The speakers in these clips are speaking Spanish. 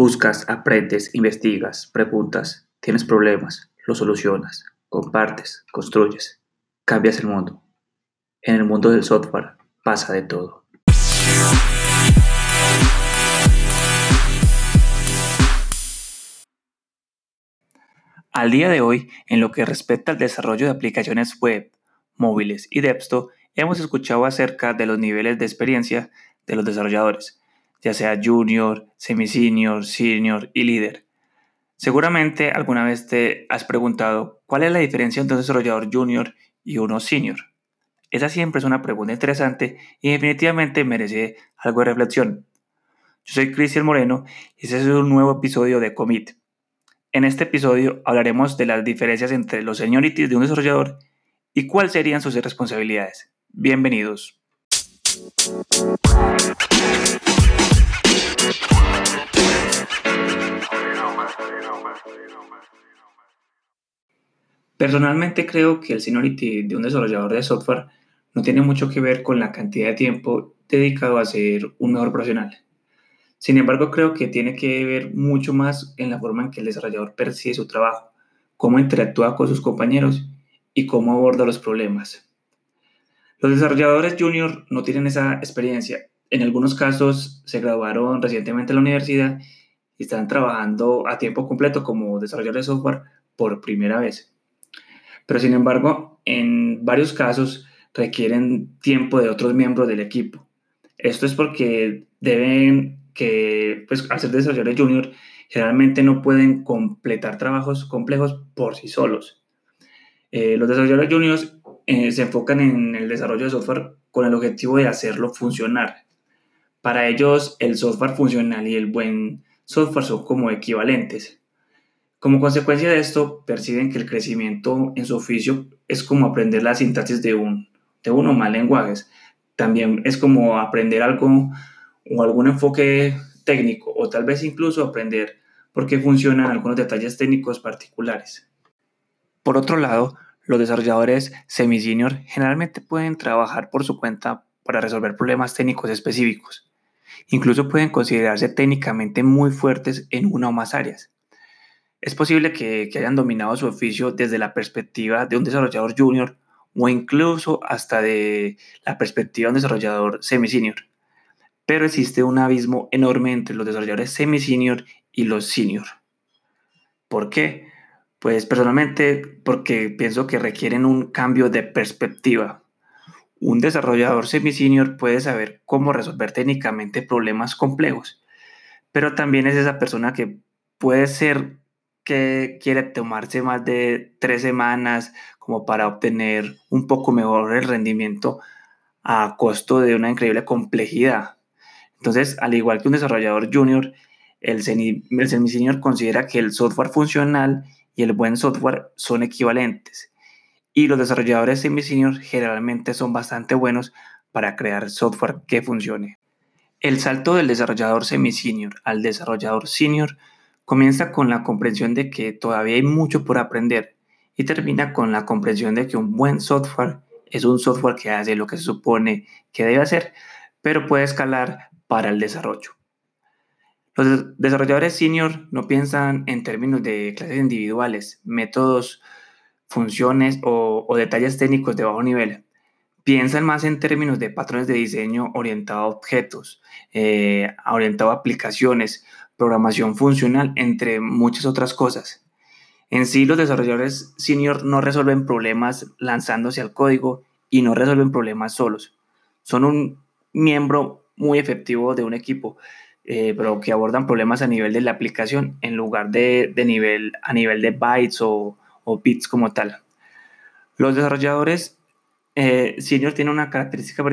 Buscas, aprendes, investigas, preguntas, tienes problemas, los solucionas, compartes, construyes, cambias el mundo. En el mundo del software pasa de todo. Al día de hoy, en lo que respecta al desarrollo de aplicaciones web, móviles y desktop, hemos escuchado acerca de los niveles de experiencia de los desarrolladores, ya sea junior, semi-senior, senior y líder. Seguramente alguna vez te has preguntado cuál es la diferencia entre un desarrollador junior y uno senior. Esa siempre es una pregunta interesante y definitivamente merece algo de reflexión. Yo soy Cristian Moreno y este es un nuevo episodio de Commit. En este episodio hablaremos de las diferencias entre los seniorities de un desarrollador y cuáles serían sus responsabilidades. Bienvenidos. Personalmente creo que el seniority de un desarrollador de software no tiene mucho que ver con la cantidad de tiempo dedicado a ser un mejor profesional. Sin embargo, creo que tiene que ver mucho más en la forma en que el desarrollador percibe su trabajo, cómo interactúa con sus compañeros y cómo aborda los problemas. Los desarrolladores junior no tienen esa experiencia. En algunos casos se graduaron recientemente en la universidad y están trabajando a tiempo completo como desarrolladores de software por primera vez. Pero sin embargo, en varios casos requieren tiempo de otros miembros del equipo. Esto es porque deben que, pues al ser desarrolladores junior, generalmente no pueden completar trabajos complejos por sí solos. Eh, los desarrolladores juniors eh, se enfocan en el desarrollo de software con el objetivo de hacerlo funcionar. Para ellos, el software funcional y el buen software son como equivalentes. Como consecuencia de esto, perciben que el crecimiento en su oficio es como aprender la sintaxis de, un, de uno más lenguajes. También es como aprender algo o algún enfoque técnico o tal vez incluso aprender por qué funcionan algunos detalles técnicos particulares. Por otro lado, los desarrolladores semi-senior generalmente pueden trabajar por su cuenta para resolver problemas técnicos específicos. Incluso pueden considerarse técnicamente muy fuertes en una o más áreas. Es posible que, hayan dominado su oficio desde la perspectiva de un desarrollador junior o incluso hasta de la perspectiva de un desarrollador semi-senior. Pero existe un abismo enorme entre los desarrolladores semi-senior y los senior. ¿Por qué? Pues personalmente porque pienso que requieren un cambio de perspectiva. Un desarrollador semi-senior puede saber cómo resolver técnicamente problemas complejos, pero también es esa persona que puede ser que quiere tomarse más de tres semanas como para obtener un poco mejor el rendimiento a costo de una increíble complejidad. Entonces, al igual que un desarrollador junior, el, semi-senior considera que el software funcional y el buen software son equivalentes. Y los desarrolladores semi-senior generalmente son bastante buenos para crear software que funcione. El salto del desarrollador semi-senior al desarrollador senior comienza con la comprensión de que todavía hay mucho por aprender y termina con la comprensión de que un buen software es un software que hace lo que se supone que debe hacer, pero puede escalar para el desarrollo. Los desarrolladores senior no piensan en términos de clases individuales, métodos, funciones o, detalles técnicos de bajo nivel. Piensan más en términos de patrones de diseño orientado a objetos, eh, orientado a aplicaciones, programación funcional, entre muchas otras cosas. En sí, los desarrolladores senior no resuelven problemas lanzándose al código y no resuelven problemas solos. Son un miembro muy efectivo de un equipo eh, pero que abordan problemas a nivel de la aplicación en lugar de, nivel, a nivel de bytes o, bits como tal. Los desarrolladores eh, senior tienen una característica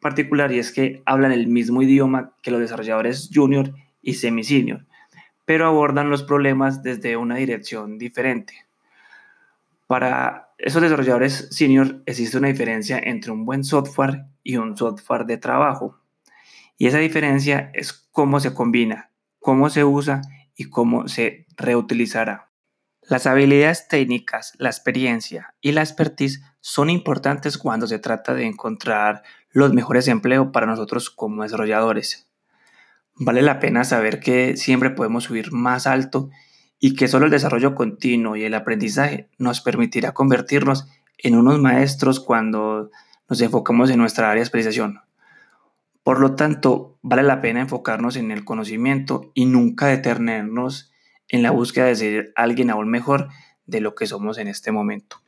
particular y es que hablan el mismo idioma que los desarrolladores junior y semi-senior, pero abordan los problemas desde una dirección diferente. Para esos desarrolladores senior existe una diferencia entre un buen software y un software de trabajo. Y esa diferencia es cómo se combina, cómo se usa y cómo se reutilizará. Las habilidades técnicas, la experiencia y la expertise son importantes cuando se trata de encontrar los mejores empleos para nosotros como desarrolladores. Vale la pena saber que siempre podemos subir más alto y que solo el desarrollo continuo y el aprendizaje nos permitirá convertirnos en unos maestros cuando nos enfocamos en nuestra área de especialización. Por lo tanto, vale la pena enfocarnos en el conocimiento y nunca detenernos en la búsqueda de ser alguien aún mejor de lo que somos en este momento.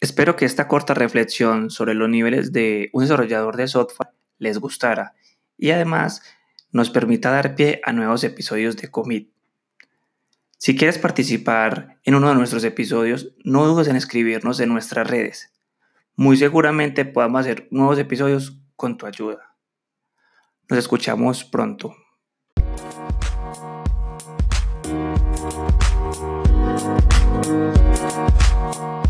Espero que esta corta reflexión sobre los niveles de un desarrollador de software les gustara y además nos permita dar pie a nuevos episodios de Commit. Si quieres participar en uno de nuestros episodios, no dudes en escribirnos en nuestras redes. Muy seguramente podamos hacer nuevos episodios con tu ayuda. Nos escuchamos pronto. Thank you.